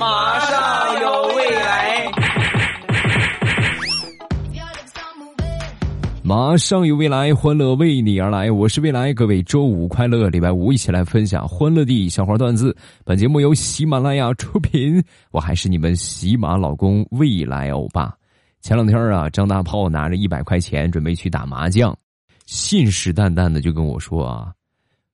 马上有未来。马上有未来，欢乐为你而来。我是未来，各位周五快乐，礼拜五一起来分享欢乐的小花段子。本节目由喜马拉雅出品，我还是你们喜马老公未来欧巴。前两天啊，张大炮拿着一百块钱准备去打麻将，信誓旦旦的就跟我说啊，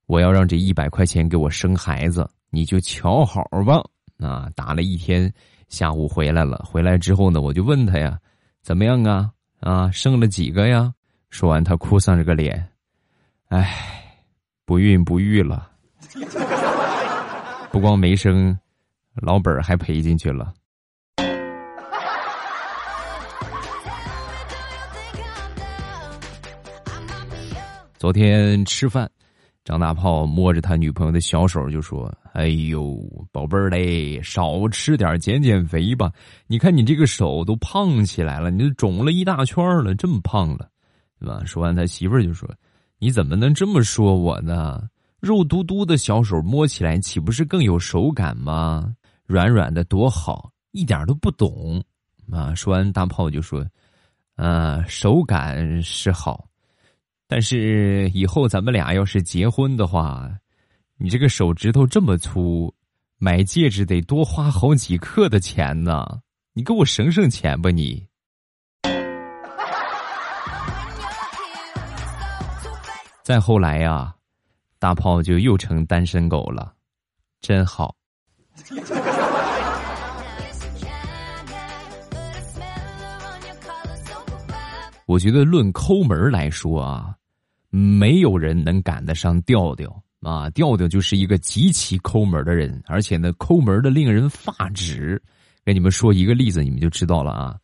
我要让这一百块钱给我生孩子，你就瞧好吧。啊，打了一天，下午回来了，回来之后呢，我就问他呀，怎么样啊？啊，生了几个呀？说完，他哭丧着个脸，唉，不孕不育了，不光没生，老本还赔进去了。昨天吃饭，张大炮摸着他女朋友的小手就说：“哎呦，宝贝儿嘞，少吃点，减减肥吧。你看你这个手都胖起来了，你都肿了一大圈了，这么胖了。”对吧？说完，他媳妇儿就说：“你怎么能这么说我呢？肉嘟嘟的小手摸起来岂不是更有手感吗？软软的多好，一点都不懂。”啊！说完，大炮就说：“啊，手感是好，但是以后咱们俩要是结婚的话，你这个手指头这么粗，买戒指得多花好几克的钱呢。你给我省省钱吧，你。”再后来呀，大炮就又成单身狗了，真好。我觉得论抠门来说啊，没有人能赶得上调调啊。调调就是一个极其抠门的人，而且呢，抠门的令人发指。跟你们说一个例子，你们就知道了啊。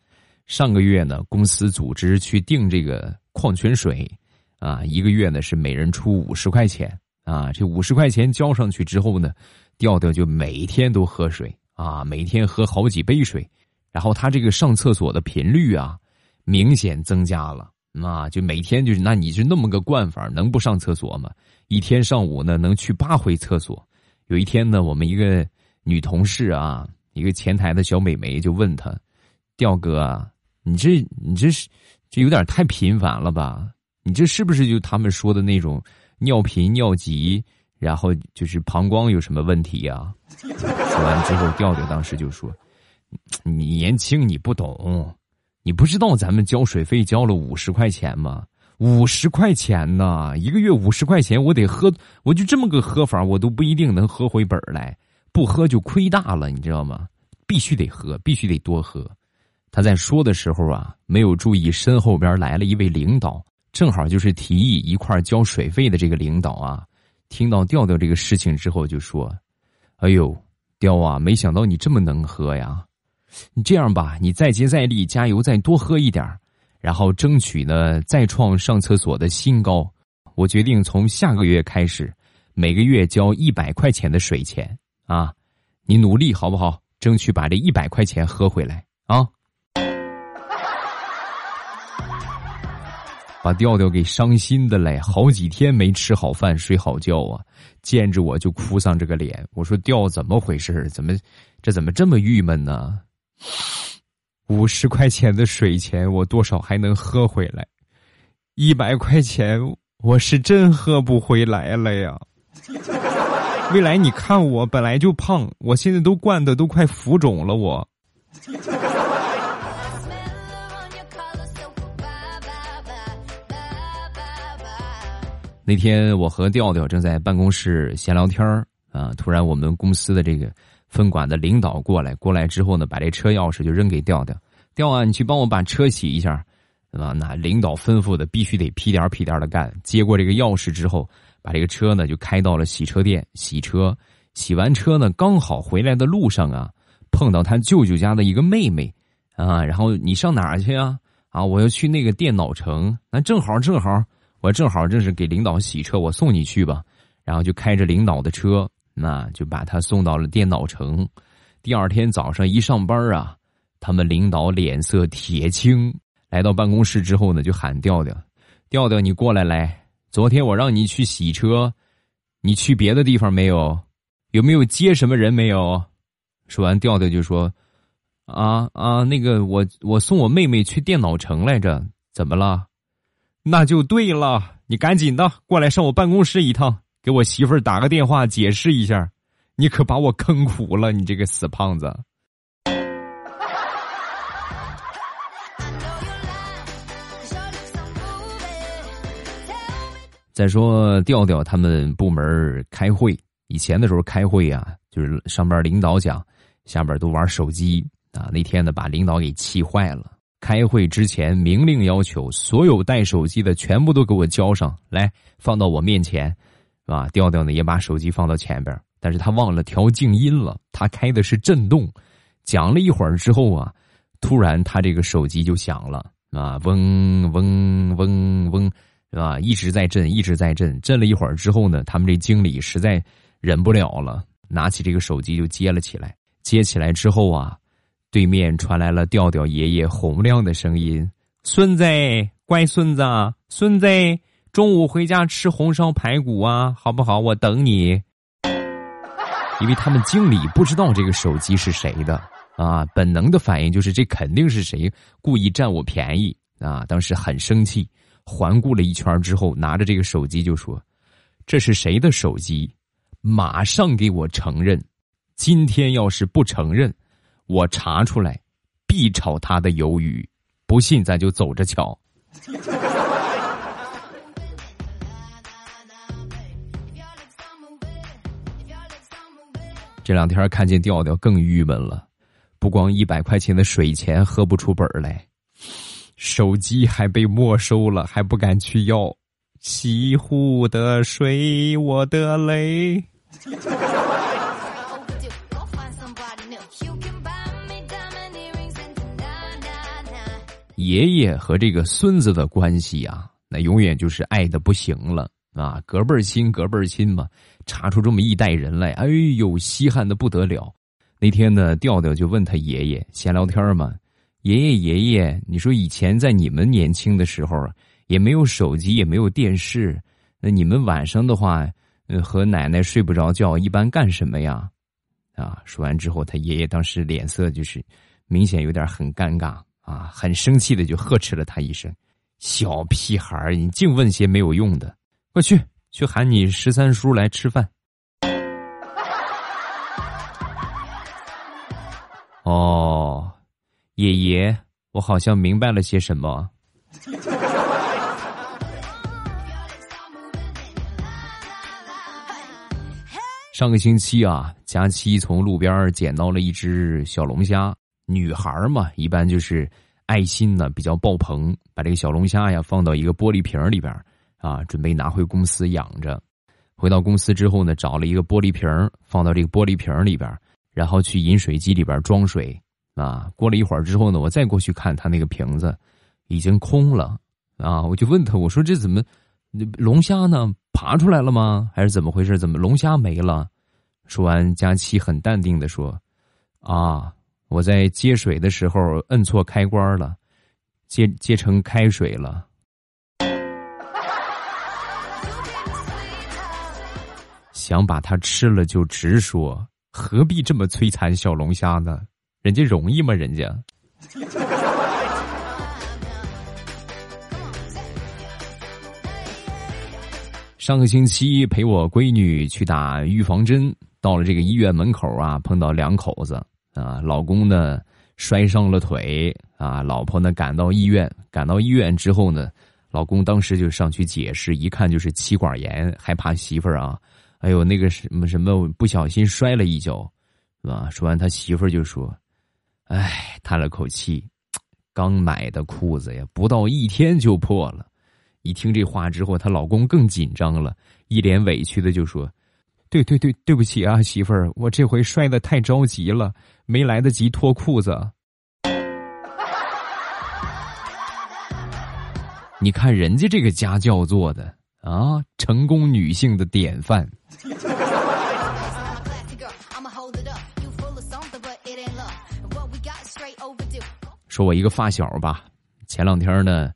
上个月呢，公司组织去订这个矿泉水。啊，一个月呢是每人出五十块钱啊，这五十块钱交上去之后呢，调调就每天都喝水啊，每天喝好几杯水，然后他这个上厕所的频率啊，明显增加了啊，就每天就是那你就那么个惯法，能不上厕所吗？一天上午呢能去八回厕所。有一天呢，我们一个女同事啊，一个前台的小美眉就问他，调哥，啊你这你这是这有点太频繁了吧？你这是不是就他们说的那种尿频尿急，然后就是膀胱有什么问题呀？说完之后，调调当时就说：“你年轻，你不懂，你不知道咱们交水费交了五十块钱吗？五十块钱呢，一个月五十块钱，我得喝，我就这么个喝法，我都不一定能喝回本来，不喝就亏大了，你知道吗？必须得喝，必须得多喝。”他在说的时候啊，没有注意身后边来了一位领导。正好就是提议一块交水费的这个领导啊，听到调调这个事情之后就说：“哎呦，调啊，没想到你这么能喝呀！你这样吧，你再接再厉，加油，再多喝一点然后争取呢再创上厕所的新高。我决定从下个月开始，每个月交一百块钱的水钱啊！你努力好不好？争取把这一百块钱喝回来啊！”把调调给伤心的嘞，好几天没吃好饭、睡好觉啊！见着我就哭丧着个脸。我说：“调怎么回事？怎么这怎么这么郁闷呢？”五十块钱的水钱，我多少还能喝回来？一百块钱，我是真喝不回来了呀！未来，你看我本来就胖，我现在都灌的都快浮肿了，我。那天我和调调正在办公室闲聊天啊，突然我们公司的这个分管的领导过来，过来之后呢，把这车钥匙就扔给调调，调啊，你去帮我把车洗一下，对吧？那领导吩咐的必须得屁颠屁颠的干。接过这个钥匙之后，把这个车呢就开到了洗车店洗车。洗完车呢，刚好回来的路上啊，碰到他舅舅家的一个妹妹啊，然后你上哪儿去啊？啊，我要去那个电脑城，那正好正好。我正好正是给领导洗车，我送你去吧。然后就开着领导的车，那就把他送到了电脑城。第二天早上一上班啊，他们领导脸色铁青，来到办公室之后呢，就喊调调：“调调，你过来来！昨天我让你去洗车，你去别的地方没有？有没有接什么人没有？说完，调调就说：“啊啊，那个我我送我妹妹去电脑城来着，怎么了？那就对了，你赶紧的过来上我办公室一趟，给我媳妇儿打个电话解释一下。你可把我坑苦了，你这个死胖子。”再说调调他们部门开会，以前的时候开会啊，就是上班领导讲，下边都玩手机啊。那天呢，把领导给气坏了。开会之前明令要求，所有带手机的全部都给我交上来，放到我面前，是吧？调调呢也把手机放到前边，但是他忘了调静音了，他开的是震动。讲了一会儿之后啊，突然他这个手机就响了啊，嗡嗡嗡嗡。是吧？一直在震，一直在震。震了一会儿之后呢，他们这经理实在忍不了了，拿起这个手机就接了起来。接起来之后啊，对面传来了调调爷爷洪亮的声音：“孙子，乖孙子，孙子，中午回家吃红烧排骨啊，好不好？我等你。”因为他们经理不知道这个手机是谁的啊，本能的反应就是这肯定是谁故意占我便宜啊，当时很生气。环顾了一圈之后，拿着这个手机就说：“这是谁的手机？马上给我承认！今天要是不承认，我查出来，必炒他的鱿鱼。不信，咱就走着瞧。”这两天看见调调更郁闷了，不光一百块钱的水钱喝不出本来。手机还被没收了，还不敢去要。西湖的水，我的泪。爷爷和这个孙子的关系啊，那永远就是爱的不行了啊，隔辈儿亲，隔辈儿亲嘛。查出这么一代人来，哎呦，稀罕的不得了。那天呢，调调就问他爷爷闲聊天嘛。爷爷爷爷，你说以前在你们年轻的时候，也没有手机，也没有电视，那你们晚上的话，呃和奶奶睡不着觉，一般干什么呀？啊！说完之后，他爷爷当时脸色就是明显有点很尴尬啊，很生气的就呵斥了他一声：“小屁孩你净问些没有用的，快去去喊你十三叔来吃饭。”哦。爷爷，我好像明白了些什么。上个星期啊，佳期从路边捡到了一只小龙虾。女孩嘛，一般就是爱心呢比较爆棚，把这个小龙虾呀放到一个玻璃瓶里边啊，准备拿回公司养着。回到公司之后呢，找了一个玻璃瓶放到这个玻璃瓶里边，然后去饮水机里边装水。啊，过了一会儿之后呢，我再过去看他那个瓶子，已经空了。啊，我就问他，我说这怎么，龙虾呢？爬出来了吗？还是怎么回事？怎么龙虾没了？说完，佳期很淡定的说：“啊，我在接水的时候摁错开关了，接接成开水了。”想把它吃了就直说，何必这么摧残小龙虾呢？人家容易吗？人家。上个星期陪我闺女去打预防针，到了这个医院门口啊，碰到两口子啊，老公呢摔伤了腿啊，老婆呢赶到医院，赶到医院之后呢，老公当时就上去解释，一看就是妻管严，害怕媳妇儿啊，哎呦那个什么什么不小心摔了一跤，是吧？说完他媳妇儿就说。唉，叹了口气，刚买的裤子呀，不到一天就破了。一听这话之后，她老公更紧张了，一脸委屈的就说：“对对对，对不起啊，媳妇儿，我这回摔的太着急了，没来得及脱裤子。”你看人家这个家教做的啊，成功女性的典范。说我一个发小吧，前两天呢，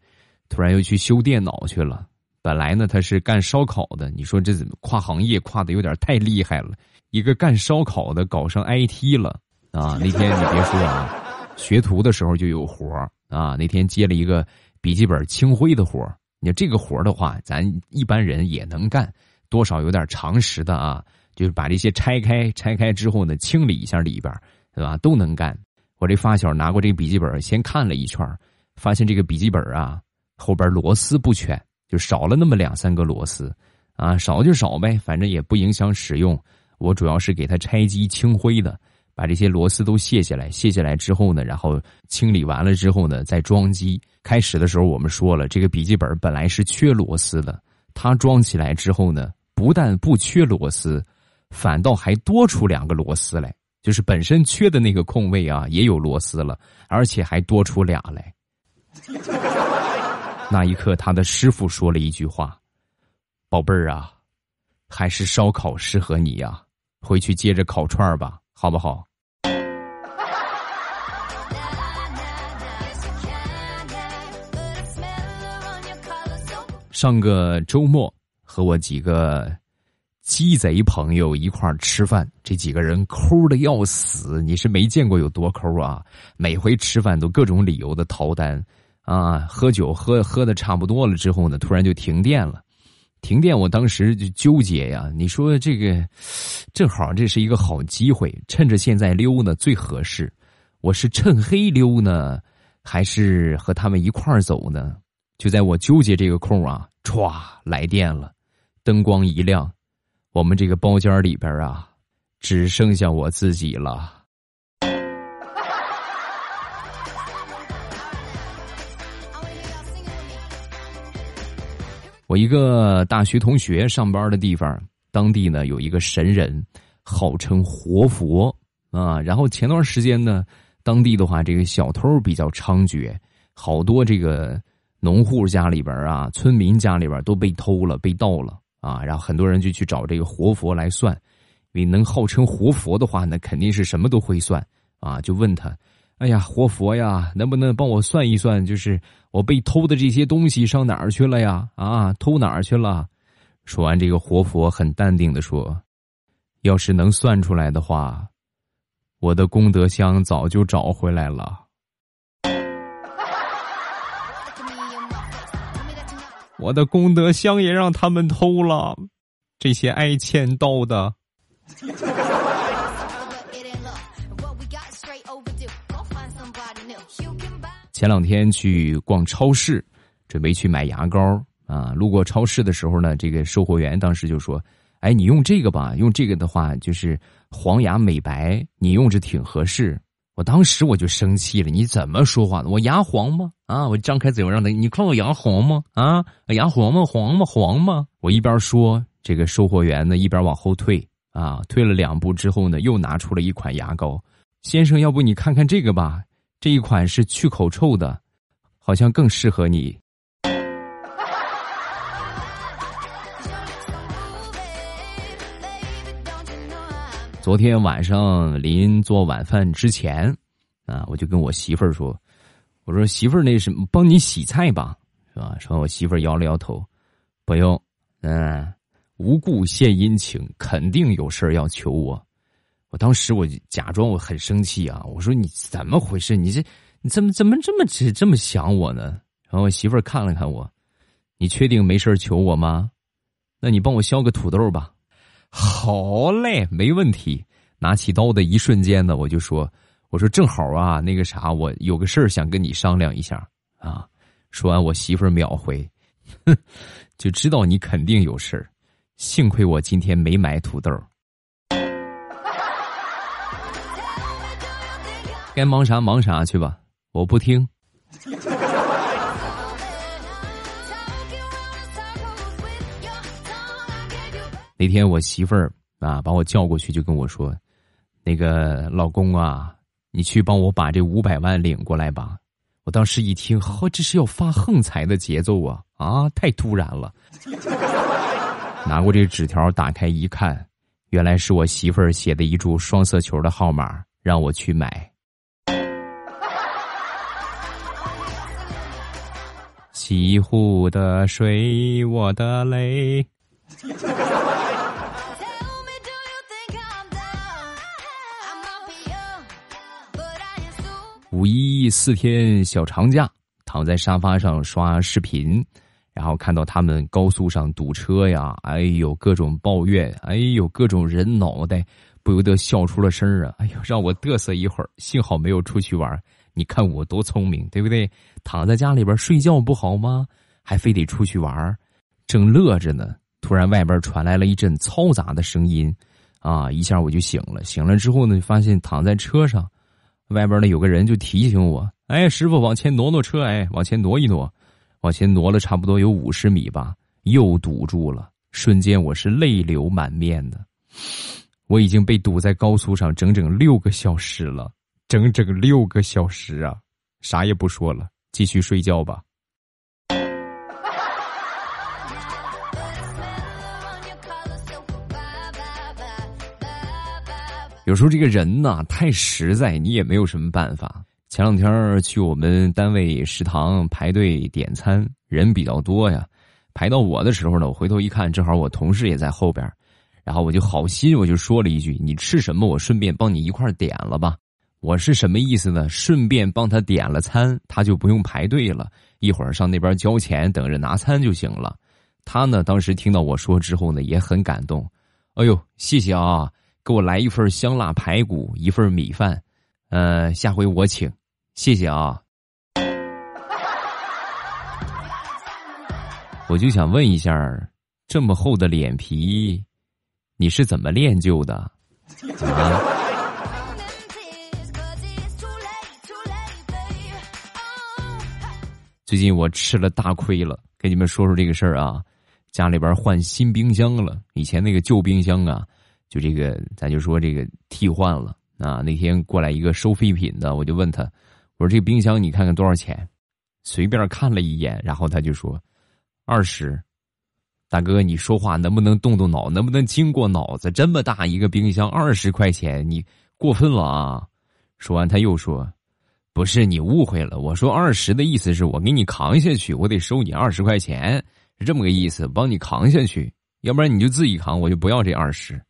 突然又去修电脑去了。本来呢，他是干烧烤的。你说这怎么跨行业跨的有点太厉害了？一个干烧烤的搞上 IT 了啊。那天你别说啊，学徒的时候就有活啊。那天接了一个笔记本清灰的活，你这个活的话，咱一般人也能干，多少有点常识的啊。就是把这些拆开，拆开之后呢，清理一下里边，对吧？都能干。我这发小拿过这个笔记本，先看了一圈，发现这个笔记本啊，后边螺丝不全，就少了那么两三个螺丝，啊，少就少呗，反正也不影响使用。我主要是给它拆机清灰的，把这些螺丝都卸下来，卸下来之后呢，然后清理完了之后呢，再装机。开始的时候我们说了，这个笔记本本来是缺螺丝的，它装起来之后呢，不但不缺螺丝。反倒还多出两个螺丝来，就是本身缺的那个空位啊，也有螺丝了，而且还多出俩来。那一刻，他的师傅说了一句话：“宝贝儿啊，还是烧烤适合你呀，回去接着烤串儿吧，好不好？”上个周末和我几个。鸡贼朋友一块儿吃饭，这几个人抠的要死，你是没见过有多抠啊！每回吃饭都各种理由的逃单，啊，喝酒喝喝的差不多了之后呢，突然就停电了。停电，我当时就纠结呀。你说这个，正好这是一个好机会，趁着现在溜呢最合适。我是趁黑溜呢，还是和他们一块儿走呢？就在我纠结这个空啊，歘，来电了，灯光一亮。我们这个包间里边啊，只剩下我自己了。我一个大学同学上班的地方，当地呢有一个神人，号称活佛啊。然后前段时间呢，当地的话，这个小偷比较猖獗，好多这个农户家里边啊，村民家里边都被偷了，被盗了。啊，然后很多人就去找这个活佛来算，因为能号称活佛的话，那肯定是什么都会算啊。就问他：“哎呀，活佛呀，能不能帮我算一算？就是我被偷的这些东西上哪儿去了呀？啊，偷哪儿去了？”说完，这个活佛很淡定的说：“要是能算出来的话，我的功德箱早就找回来了。”我的功德箱也让他们偷了，这些爱欠刀的。前两天去逛超市，准备去买牙膏啊。路过超市的时候呢，这个售货员当时就说：“哎，你用这个吧，用这个的话就是黄牙美白，你用着挺合适。”我当时我就生气了，你怎么说话的？我牙黄吗？啊，我张开嘴我让他，你看我牙黄吗？啊，牙黄吗？黄吗？黄吗？我一边说，这个售货员呢一边往后退，啊，退了两步之后呢，又拿出了一款牙膏。先生，要不你看看这个吧，这一款是去口臭的，好像更适合你。昨天晚上临做晚饭之前，啊，我就跟我媳妇儿说：“我说媳妇儿，那什么，帮你洗菜吧，是吧？”说我媳妇儿摇了摇头，不用，嗯，无故献殷勤，肯定有事儿要求我。我当时我就假装我很生气啊，我说你怎么回事？你这你怎么怎么这么这这么想我呢？然后我媳妇儿看了看我，你确定没事求我吗？那你帮我削个土豆吧。好嘞，没问题。拿起刀的一瞬间呢，我就说：“我说正好啊，那个啥，我有个事儿想跟你商量一下啊。”说完，我媳妇儿秒回：“哼，就知道你肯定有事儿。幸亏我今天没买土豆。该忙啥忙啥去吧，我不听。”那天我媳妇儿啊把我叫过去，就跟我说：“那个老公啊，你去帮我把这五百万领过来吧。”我当时一听，呵，这是要发横财的节奏啊！啊，太突然了。拿过这纸条，打开一看，原来是我媳妇儿写的一注双色球的号码，让我去买。西湖的水，我的泪。五一四天小长假，躺在沙发上刷视频，然后看到他们高速上堵车呀，哎呦各种抱怨，哎呦各种人脑袋，不由得笑出了声啊！哎呦，让我嘚瑟一会儿，幸好没有出去玩。你看我多聪明，对不对？躺在家里边睡觉不好吗？还非得出去玩，正乐着呢，突然外边传来了一阵嘈杂的声音，啊！一下我就醒了。醒了之后呢，发现躺在车上。外边呢有个人就提醒我：“哎，师傅，往前挪挪车，哎，往前挪一挪，往前挪了差不多有五十米吧，又堵住了。瞬间我是泪流满面的，我已经被堵在高速上整整六个小时了，整整六个小时啊！啥也不说了，继续睡觉吧。”有时候这个人呐太实在，你也没有什么办法。前两天去我们单位食堂排队点餐，人比较多呀。排到我的时候呢，我回头一看，正好我同事也在后边，然后我就好心，我就说了一句：“你吃什么？我顺便帮你一块点了吧。”我是什么意思呢？顺便帮他点了餐，他就不用排队了，一会儿上那边交钱，等着拿餐就行了。他呢，当时听到我说之后呢，也很感动。哎呦，谢谢啊！给我来一份香辣排骨，一份米饭，呃，下回我请，谢谢啊。我就想问一下，这么厚的脸皮，你是怎么练就的？啊？最近我吃了大亏了，给你们说说这个事儿啊。家里边换新冰箱了，以前那个旧冰箱啊。就这个，咱就说这个替换了啊。那天过来一个收废品的，我就问他，我说这个冰箱你看看多少钱？随便看了一眼，然后他就说二十。大哥，你说话能不能动动脑？能不能经过脑子？这么大一个冰箱，二十块钱，你过分了啊！说完他又说，不是你误会了，我说二十的意思是我给你扛下去，我得收你二十块钱，是这么个意思，帮你扛下去，要不然你就自己扛，我就不要这二十。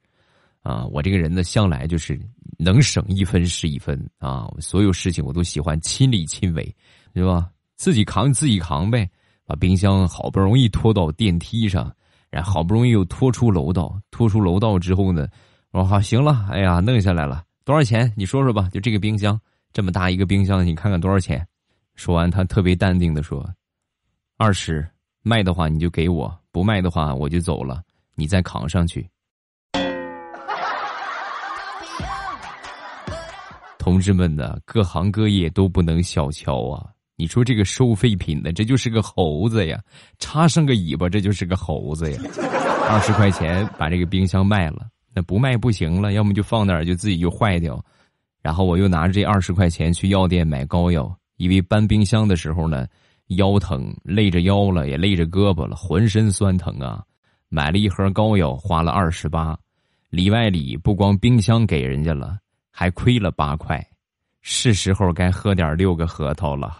啊，我这个人呢，向来就是能省一分是一分啊！所有事情我都喜欢亲力亲为，对吧？自己扛自己扛呗。把冰箱好不容易拖到电梯上，然后好不容易又拖出楼道，拖出楼道之后呢，我说好行了，哎呀，弄下来了，多少钱？你说说吧。就这个冰箱这么大一个冰箱，你看看多少钱？说完，他特别淡定的说：“二十，卖的话你就给我，不卖的话我就走了，你再扛上去。”同志们呢，各行各业都不能小瞧啊！你说这个收废品的，这就是个猴子呀，插上个尾巴，这就是个猴子呀。二十块钱把这个冰箱卖了，那不卖不行了，要么就放那儿就自己就坏掉。然后我又拿着这二十块钱去药店买膏药，因为搬冰箱的时候呢，腰疼，累着腰了，也累着胳膊了，浑身酸疼啊。买了一盒膏药，花了二十八，里外里不光冰箱给人家了。还亏了八块，是时候该喝点六个核桃了。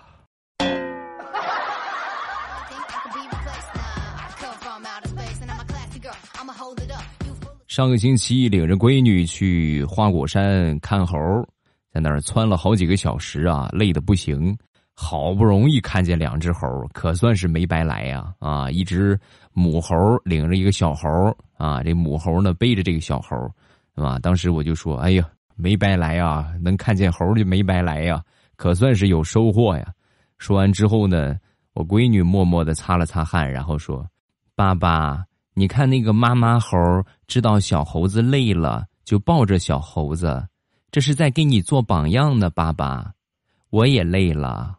上个星期领着闺女去花果山看猴，在那儿窜了好几个小时啊，累得不行。好不容易看见两只猴，可算是没白来呀！啊，一只母猴领着一个小猴啊，这母猴呢背着这个小猴，是吧？当时我就说：“哎呀。”没白来啊，能看见猴就没白来呀，可算是有收获呀。说完之后呢，我闺女默默的擦了擦汗，然后说：“爸爸，你看那个妈妈猴，知道小猴子累了，就抱着小猴子，这是在给你做榜样呢。”爸爸，我也累了，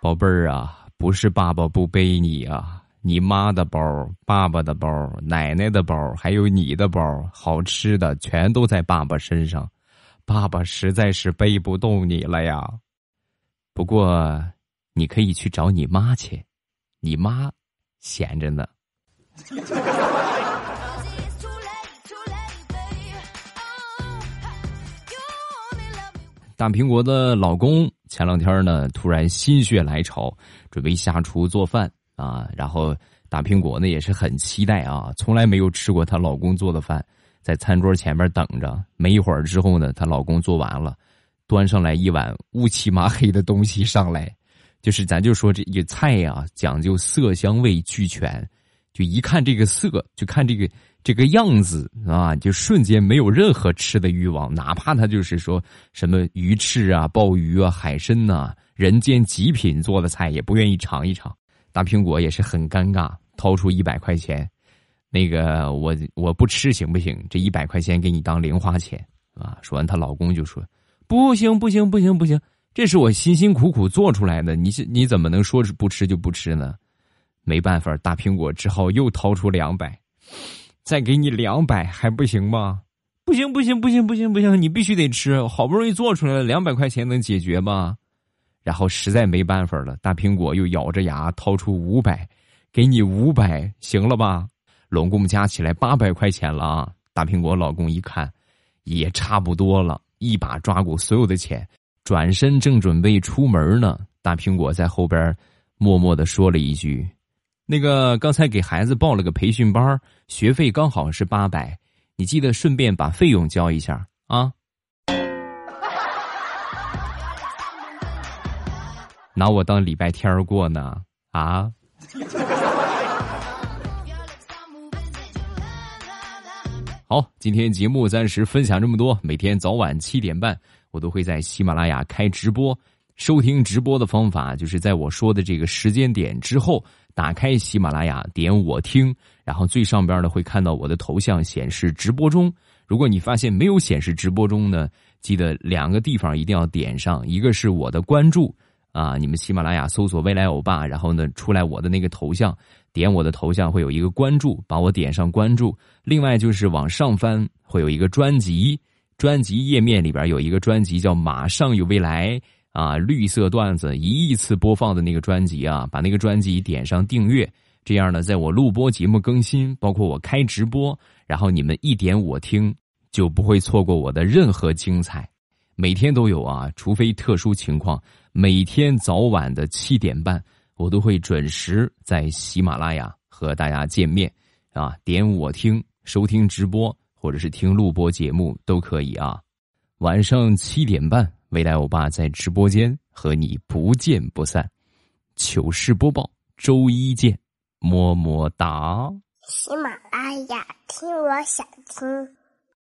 宝贝儿啊，不是爸爸不背你啊。你妈的包，爸爸的包，奶奶的包，还有你的包，好吃的全都在爸爸身上，爸爸实在是背不动你了呀。不过，你可以去找你妈去，你妈闲着呢。大苹果的老公前两天呢，突然心血来潮，准备下厨做饭。啊，然后大苹果呢也是很期待啊，从来没有吃过她老公做的饭，在餐桌前面等着。没一会儿之后呢，她老公做完了，端上来一碗乌漆麻黑的东西上来，就是咱就说这个菜呀，讲究色香味俱全，就一看这个色，就看这个这个样子啊，就瞬间没有任何吃的欲望，哪怕他就是说什么鱼翅啊、鲍鱼啊、海参呐，人间极品做的菜，也不愿意尝一尝。大苹果也是很尴尬，掏出一百块钱。那个我我不吃行不行？这一百块钱给你当零花钱啊！说完，她老公就说：“不行不行不行不行，这是我辛辛苦苦做出来的，你你怎么能说是不吃就不吃呢？”没办法，大苹果只好又掏出两百，再给你两百还不行吗？不行不行不行不行不行，你必须得吃，好不容易做出来了，两百块钱能解决吗？然后实在没办法了，大苹果又咬着牙掏出五百，给你五百，行了吧？拢共加起来八百块钱了啊！大苹果老公一看，也差不多了，一把抓过所有的钱，转身正准备出门呢。大苹果在后边默默的说了一句：“那个刚才给孩子报了个培训班，学费刚好是八百，你记得顺便把费用交一下啊。”拿我当礼拜天过呢啊！好，今天节目暂时分享这么多。每天早晚七点半，我都会在喜马拉雅开直播。收听直播的方法就是在我说的这个时间点之后，打开喜马拉雅，点我听，然后最上边呢会看到我的头像显示直播中。如果你发现没有显示直播中呢，记得两个地方一定要点上，一个是我的关注啊，你们喜马拉雅搜索未来欧巴，然后呢出来我的那个头像。点我的头像会有一个关注，把我点上关注。另外就是往上翻会有一个专辑，专辑页面里边有一个专辑叫《马上有未来》啊，绿色段子一亿次播放的那个专辑啊，把那个专辑点上订阅，这样呢，在我录播节目更新，包括我开直播，然后你们一点我听，就不会错过我的任何精彩。每天都有啊，除非特殊情况，每天早晚的七点半。我都会准时在喜马拉雅和大家见面，啊，点我听收听直播或者是听录播节目都可以啊。晚上七点半，未来欧巴在直播间和你不见不散。糗事播报，周一见，么么哒。喜马拉雅听，我想听。